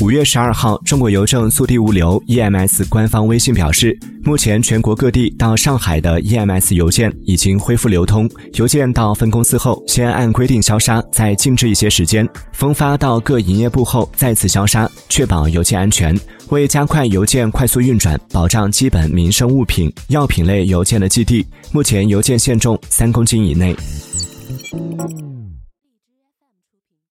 五月十二号，中国邮政速递物流 EMS 官方微信表示，目前全国各地到上海的 EMS 邮件已经恢复流通。邮件到分公司后，先按规定消杀，再静置一些时间，分发到各营业部后再次消杀，确保邮件安全。为加快邮件快速运转，保障基本民生物品、药品类邮件的寄递，目前邮件限重三公斤以内。